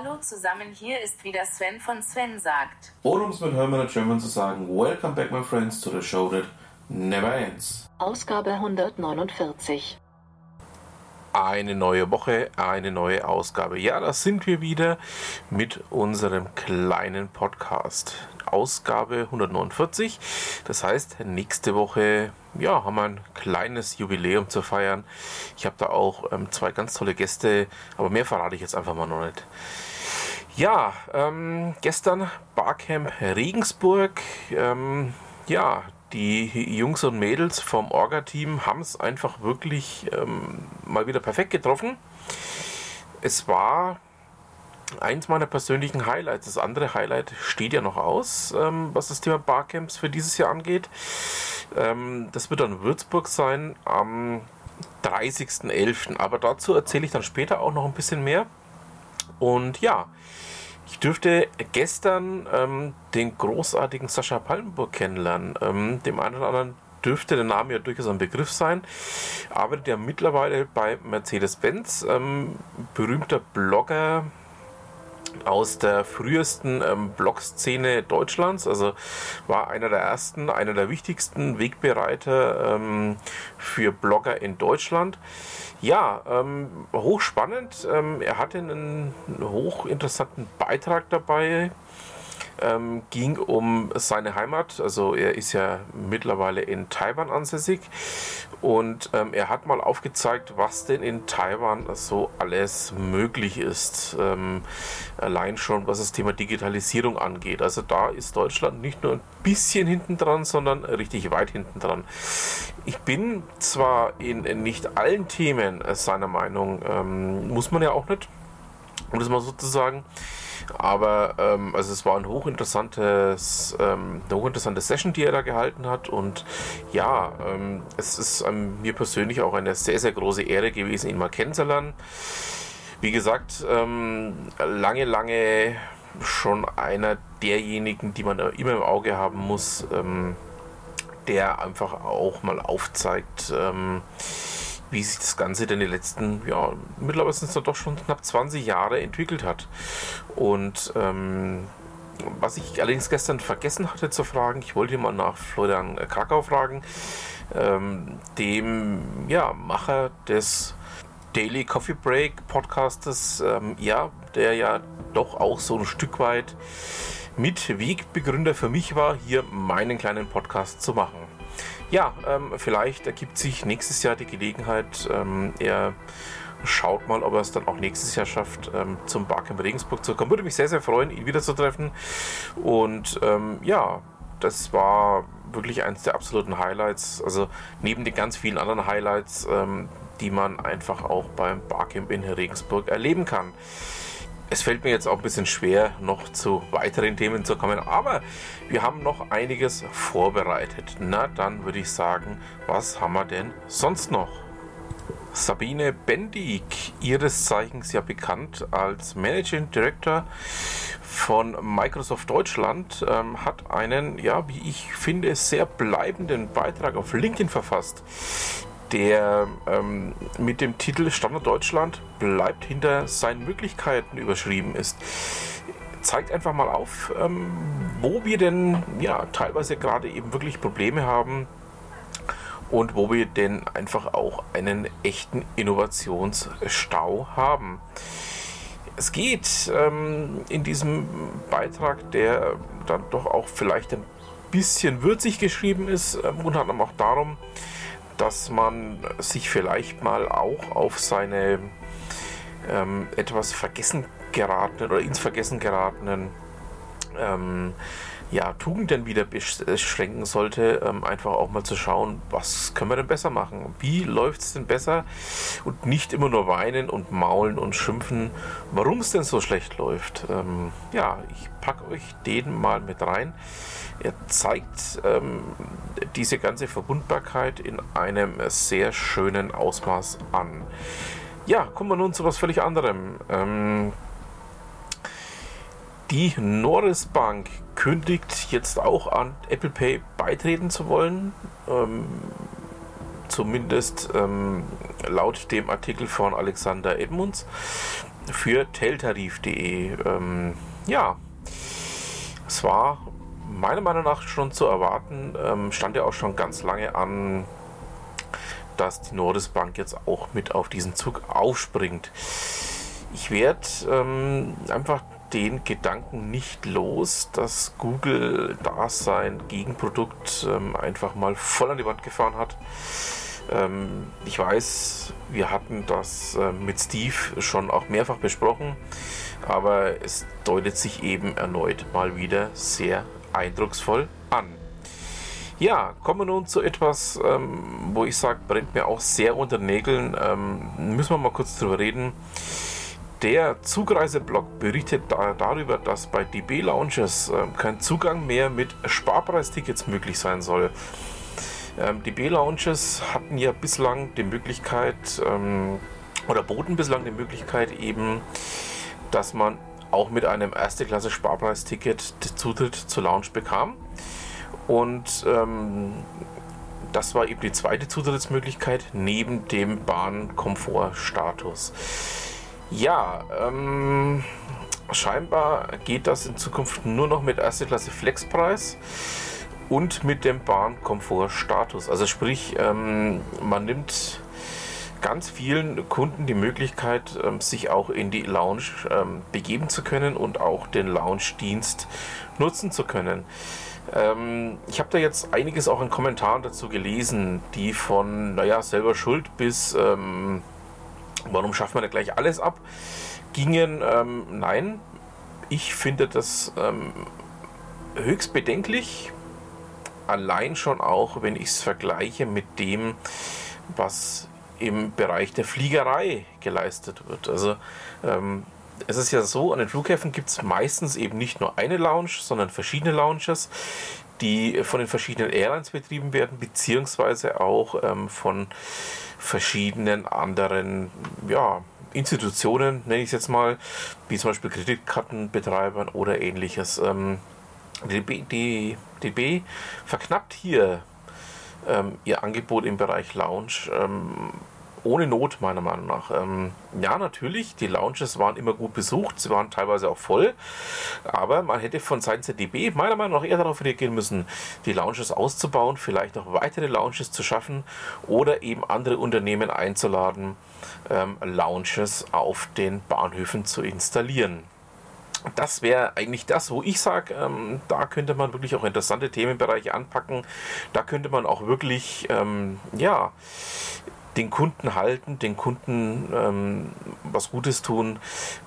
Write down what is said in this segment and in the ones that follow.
Hallo zusammen, hier ist wieder Sven von Sven sagt. Oder um es mit Hermann German zu sagen, Welcome back my friends to the show that never ends. Ausgabe 149. Eine neue Woche, eine neue Ausgabe. Ja, da sind wir wieder mit unserem kleinen Podcast. Ausgabe 149. Das heißt, nächste Woche ja, haben wir ein kleines Jubiläum zu feiern. Ich habe da auch ähm, zwei ganz tolle Gäste, aber mehr verrate ich jetzt einfach mal noch nicht. Ja, ähm, gestern Barcamp Regensburg. Ähm, ja, die Jungs und Mädels vom Orga-Team haben es einfach wirklich ähm, mal wieder perfekt getroffen. Es war eins meiner persönlichen Highlights. Das andere Highlight steht ja noch aus, ähm, was das Thema Barcamps für dieses Jahr angeht. Ähm, das wird dann Würzburg sein am 30.11. Aber dazu erzähle ich dann später auch noch ein bisschen mehr. Und ja, ich dürfte gestern ähm, den großartigen Sascha Palmenburg kennenlernen. Ähm, dem einen oder anderen dürfte der Name ja durchaus ein Begriff sein. Arbeitet ja mittlerweile bei Mercedes-Benz, ähm, berühmter Blogger, aus der frühesten ähm, Blog-Szene Deutschlands, also war einer der ersten, einer der wichtigsten Wegbereiter ähm, für Blogger in Deutschland. Ja, ähm, hochspannend. Ähm, er hatte einen hochinteressanten Beitrag dabei ähm, ging um seine Heimat. Also er ist ja mittlerweile in Taiwan ansässig und ähm, er hat mal aufgezeigt, was denn in Taiwan so alles möglich ist. Ähm, allein schon was das Thema Digitalisierung angeht. Also da ist Deutschland nicht nur ein bisschen hinten dran, sondern richtig weit hinten dran. Ich bin zwar in, nicht allen Themen seiner Meinung, ähm, muss man ja auch nicht, um das mal so zu sagen. Aber ähm, also es war ein hochinteressantes, ähm, eine hochinteressante Session, die er da gehalten hat. Und ja, ähm, es ist ähm, mir persönlich auch eine sehr, sehr große Ehre gewesen, ihn mal kennenzulernen. Wie gesagt, ähm, lange, lange schon einer derjenigen, die man immer im Auge haben muss, ähm, der einfach auch mal aufzeigt, wie sich das Ganze denn die letzten, ja, mittlerweile sind es doch schon knapp 20 Jahre entwickelt hat. Und ähm, was ich allerdings gestern vergessen hatte zu fragen, ich wollte mal nach Florian Krakau fragen, ähm, dem ja, Macher des Daily Coffee Break Podcastes, ähm, ja, der ja doch auch so ein Stück weit mit Wegbegründer für mich war, hier meinen kleinen Podcast zu machen. Ja, ähm, vielleicht ergibt sich nächstes Jahr die Gelegenheit. Ähm, er schaut mal, ob er es dann auch nächstes Jahr schafft, ähm, zum Barcamp Regensburg zu kommen. Würde mich sehr, sehr freuen, ihn wiederzutreffen. Und ähm, ja, das war wirklich eines der absoluten Highlights. Also neben den ganz vielen anderen Highlights, ähm, die man einfach auch beim Barcamp in Regensburg erleben kann. Es fällt mir jetzt auch ein bisschen schwer, noch zu weiteren Themen zu kommen, aber wir haben noch einiges vorbereitet. Na, dann würde ich sagen, was haben wir denn sonst noch? Sabine Bendig, ihres Zeichens ja bekannt als Managing Director von Microsoft Deutschland, ähm, hat einen, ja, wie ich finde, sehr bleibenden Beitrag auf LinkedIn verfasst der ähm, mit dem Titel Standard Deutschland bleibt hinter seinen Möglichkeiten überschrieben ist. Zeigt einfach mal auf, ähm, wo wir denn ja teilweise gerade eben wirklich Probleme haben und wo wir denn einfach auch einen echten Innovationsstau haben. Es geht ähm, in diesem Beitrag, der dann doch auch vielleicht ein bisschen würzig geschrieben ist, äh, unter anderem auch darum, dass man sich vielleicht mal auch auf seine ähm, etwas vergessen geratenen oder ins Vergessen geratenen ähm, ja, Tugenden wieder beschränken sollte, ähm, einfach auch mal zu schauen, was können wir denn besser machen? Wie läuft es denn besser? Und nicht immer nur weinen und maulen und schimpfen, warum es denn so schlecht läuft. Ähm, ja, ich packe euch den mal mit rein. Er zeigt ähm, diese ganze Verbundbarkeit in einem sehr schönen Ausmaß an. Ja, kommen wir nun zu was völlig anderem. Die Norris Bank kündigt jetzt auch an, Apple Pay beitreten zu wollen. Ähm, zumindest ähm, laut dem Artikel von Alexander Edmunds. für teltarif.de. Ähm, ja, es war meiner Meinung nach schon zu erwarten, ähm, stand ja auch schon ganz lange an, dass die Nordis Bank jetzt auch mit auf diesen Zug aufspringt. Ich werde ähm, einfach den Gedanken nicht los, dass Google da sein Gegenprodukt ähm, einfach mal voll an die Wand gefahren hat. Ähm, ich weiß, wir hatten das äh, mit Steve schon auch mehrfach besprochen, aber es deutet sich eben erneut mal wieder sehr eindrucksvoll an. Ja, kommen wir nun zu etwas, ähm, wo ich sage, brennt mir auch sehr unter den Nägeln. Ähm, müssen wir mal kurz drüber reden. Der Zugreiseblog berichtet da, darüber, dass bei DB Lounges äh, kein Zugang mehr mit Sparpreistickets möglich sein soll. Ähm, DB Lounges hatten ja bislang die Möglichkeit ähm, oder boten bislang die Möglichkeit eben, dass man auch mit einem erste Klasse Sparpreisticket Zutritt zur Lounge bekam. Und ähm, das war eben die zweite Zutrittsmöglichkeit neben dem Bahnkomfortstatus. Ja, ähm, scheinbar geht das in Zukunft nur noch mit erste Klasse Flexpreis und mit dem Bahnkomfortstatus. Also sprich, ähm, man nimmt ganz vielen Kunden die Möglichkeit, ähm, sich auch in die Lounge ähm, begeben zu können und auch den Lounge-Dienst nutzen zu können. Ähm, ich habe da jetzt einiges auch in Kommentaren dazu gelesen, die von, naja, selber schuld bis, ähm, warum schafft man da gleich alles ab, gingen. Ähm, nein, ich finde das ähm, höchst bedenklich. Allein schon auch, wenn ich es vergleiche mit dem, was im Bereich der Fliegerei geleistet wird. Also ähm, es ist ja so, an den Flughäfen gibt es meistens eben nicht nur eine Lounge, sondern verschiedene Lounges, die von den verschiedenen Airlines betrieben werden, beziehungsweise auch ähm, von verschiedenen anderen ja, Institutionen, nenne ich es jetzt mal, wie zum Beispiel Kreditkartenbetreibern oder ähnliches. Ähm, DB, die DB verknappt hier ähm, ihr Angebot im Bereich Lounge ähm, ohne Not, meiner Meinung nach. Ähm, ja, natürlich, die Lounges waren immer gut besucht, sie waren teilweise auch voll, aber man hätte von Seiten der DB meiner Meinung nach eher darauf reagieren müssen, die Lounges auszubauen, vielleicht noch weitere Lounges zu schaffen oder eben andere Unternehmen einzuladen, ähm, Lounges auf den Bahnhöfen zu installieren das wäre eigentlich das, wo ich sage, ähm, da könnte man wirklich auch interessante Themenbereiche anpacken. Da könnte man auch wirklich, ähm, ja, den Kunden halten, den Kunden ähm, was Gutes tun.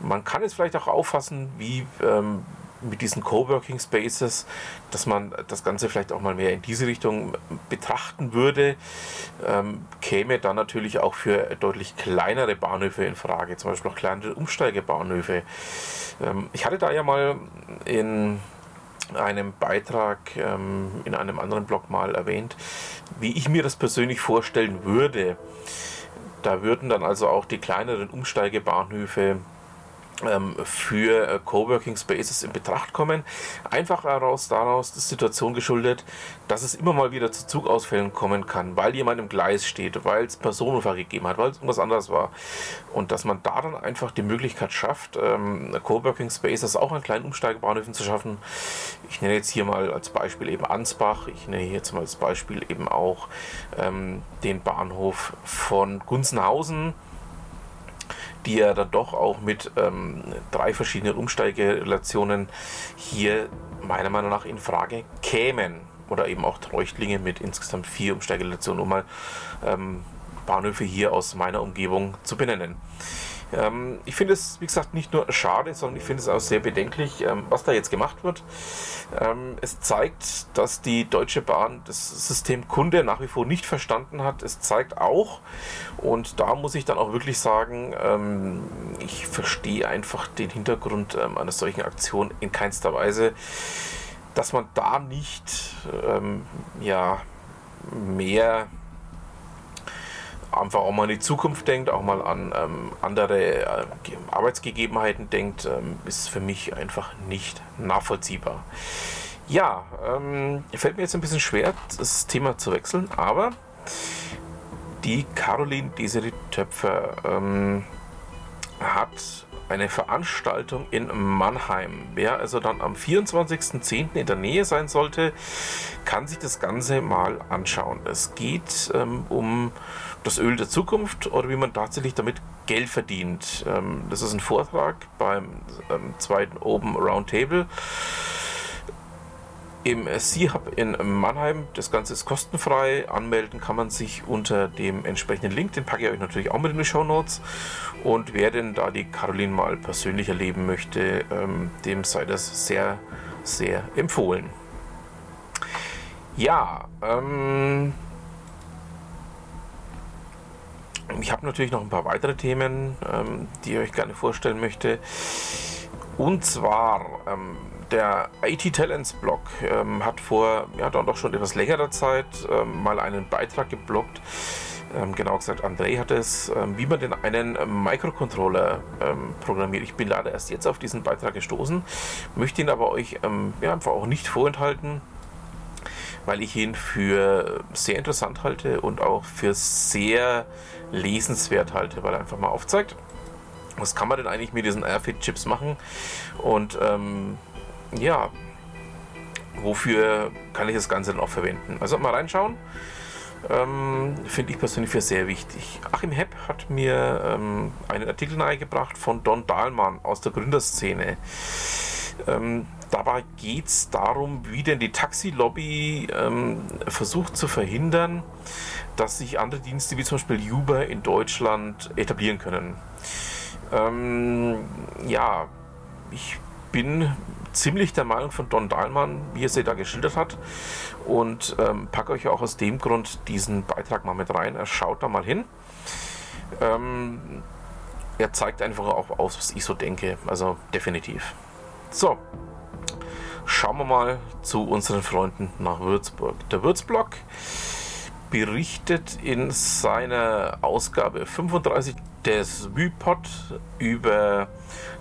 Man kann es vielleicht auch auffassen, wie ähm, mit diesen Coworking Spaces, dass man das Ganze vielleicht auch mal mehr in diese Richtung betrachten würde, ähm, käme dann natürlich auch für deutlich kleinere Bahnhöfe in Frage, zum Beispiel auch kleinere Umsteigebahnhöfe. Ähm, ich hatte da ja mal in einem Beitrag ähm, in einem anderen Blog mal erwähnt, wie ich mir das persönlich vorstellen würde. Da würden dann also auch die kleineren Umsteigebahnhöfe für äh, Coworking Spaces in Betracht kommen. Einfach heraus daraus die Situation geschuldet, dass es immer mal wieder zu Zugausfällen kommen kann, weil jemand im Gleis steht, weil es Personenunfall gegeben hat, weil es irgendwas anderes war. Und dass man da dann einfach die Möglichkeit schafft, ähm, Coworking Spaces auch an kleinen Umsteigebahnhöfen zu schaffen. Ich nenne jetzt hier mal als Beispiel eben Ansbach, ich nenne jetzt mal als Beispiel eben auch ähm, den Bahnhof von Gunzenhausen die ja dann doch auch mit ähm, drei verschiedenen Umsteigerelationen hier meiner Meinung nach in Frage kämen. Oder eben auch Treuchtlinge mit insgesamt vier Umsteigerelationen, um mal ähm, Bahnhöfe hier aus meiner Umgebung zu benennen. Ähm, ich finde es, wie gesagt, nicht nur schade, sondern ich finde es auch sehr bedenklich, ähm, was da jetzt gemacht wird. Ähm, es zeigt, dass die Deutsche Bahn das System Kunde nach wie vor nicht verstanden hat. Es zeigt auch, und da muss ich dann auch wirklich sagen, ähm, ich verstehe einfach den Hintergrund ähm, einer solchen Aktion in keinster Weise, dass man da nicht ähm, ja, mehr einfach auch mal in die Zukunft denkt, auch mal an ähm, andere äh, Arbeitsgegebenheiten denkt, ähm, ist für mich einfach nicht nachvollziehbar. Ja, ähm, fällt mir jetzt ein bisschen schwer, das Thema zu wechseln, aber die Caroline Desiree Töpfer ähm, hat eine Veranstaltung in Mannheim. Wer also dann am 24.10. in der Nähe sein sollte, kann sich das Ganze mal anschauen. Es geht ähm, um das Öl der Zukunft oder wie man tatsächlich damit Geld verdient. Ähm, das ist ein Vortrag beim ähm, zweiten Open Roundtable im C-Hub in Mannheim. Das Ganze ist kostenfrei. Anmelden kann man sich unter dem entsprechenden Link. Den packe ich euch natürlich auch mit in die Show Notes. Und wer denn da die Caroline mal persönlich erleben möchte, ähm, dem sei das sehr, sehr empfohlen. Ja, ähm, ich habe natürlich noch ein paar weitere Themen, ähm, die ich euch gerne vorstellen möchte. Und zwar ähm, der IT Talents Blog ähm, hat vor ja dann doch schon etwas längerer Zeit ähm, mal einen Beitrag geblockt. Ähm, genau gesagt, André hat es, ähm, wie man denn einen Microcontroller ähm, programmiert. Ich bin leider erst jetzt auf diesen Beitrag gestoßen, möchte ihn aber euch ähm, ja, einfach auch nicht vorenthalten, weil ich ihn für sehr interessant halte und auch für sehr lesenswert halte, weil er einfach mal aufzeigt, was kann man denn eigentlich mit diesen Airfit-Chips machen und ähm, ja, wofür kann ich das Ganze dann auch verwenden? Also mal reinschauen. Ähm, Finde ich persönlich für sehr wichtig. Achim Hepp hat mir ähm, einen Artikel nahegebracht von Don Dahlmann aus der Gründerszene. Ähm, dabei geht es darum, wie denn die Taxilobby ähm, versucht zu verhindern, dass sich andere Dienste wie zum Beispiel Uber in Deutschland etablieren können. Ähm, ja, ich bin ziemlich der Meinung von Don Dahlmann, wie er sie da geschildert hat. Und ähm, packe euch auch aus dem Grund diesen Beitrag mal mit rein. Er schaut da mal hin. Ähm, er zeigt einfach auch aus, was ich so denke. Also definitiv. So, schauen wir mal zu unseren Freunden nach Würzburg. Der Würzblock berichtet in seiner Ausgabe 35 des Wypod über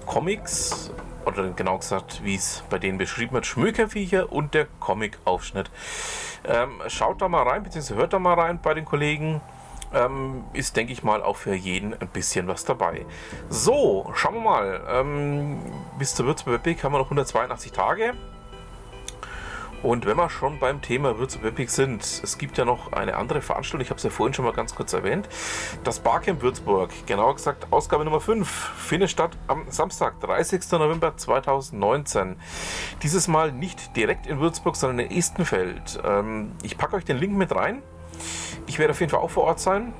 Comics oder genau gesagt, wie es bei denen beschrieben wird, Schmökerviecher und der Comic-Aufschnitt. Ähm, schaut da mal rein, beziehungsweise hört da mal rein bei den Kollegen. Ähm, ist, denke ich mal, auch für jeden ein bisschen was dabei. So, schauen wir mal. Ähm, bis zur Würzburg haben wir noch 182 Tage. Und wenn wir schon beim Thema Würzburg Epic sind, es gibt ja noch eine andere Veranstaltung, ich habe es ja vorhin schon mal ganz kurz erwähnt. Das Barcamp Würzburg, genauer gesagt Ausgabe Nummer 5, findet statt am Samstag, 30. November 2019. Dieses Mal nicht direkt in Würzburg, sondern in Estenfeld. Ähm, ich packe euch den Link mit rein. Ich werde auf jeden Fall auch vor Ort sein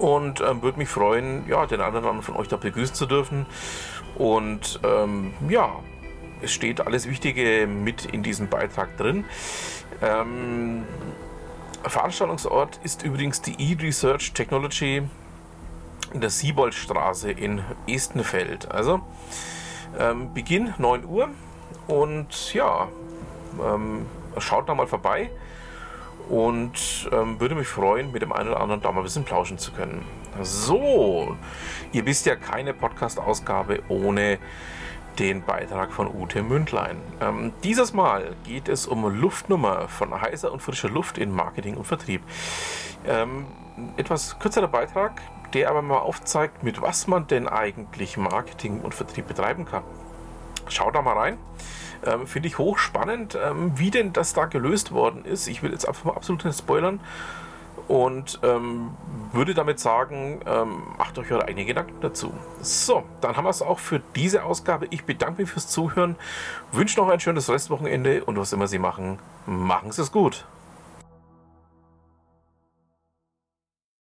und ähm, würde mich freuen, ja, den einen oder anderen von euch da begrüßen zu dürfen. Und ähm, ja, es steht alles Wichtige mit in diesem Beitrag drin. Ähm, Veranstaltungsort ist übrigens die E-Research Technology in der Sieboldstraße in Estenfeld. Also ähm, Beginn 9 Uhr und ja, ähm, schaut da mal vorbei und ähm, würde mich freuen, mit dem einen oder anderen da mal ein bisschen plauschen zu können. So, ihr wisst ja keine Podcast-Ausgabe ohne den Beitrag von Ute Mündlein. Ähm, dieses Mal geht es um Luftnummer von heißer und frischer Luft in Marketing und Vertrieb. Ähm, etwas kürzerer Beitrag, der aber mal aufzeigt, mit was man denn eigentlich Marketing und Vertrieb betreiben kann. Schaut da mal rein. Ähm, Finde ich hochspannend, ähm, wie denn das da gelöst worden ist. Ich will jetzt einfach mal absolut nicht spoilern und ähm, würde damit sagen, ähm, macht euch eure eigenen Gedanken dazu. So, dann haben wir es auch für diese Ausgabe. Ich bedanke mich fürs Zuhören, wünsche noch ein schönes Restwochenende und was immer Sie machen, machen Sie es gut.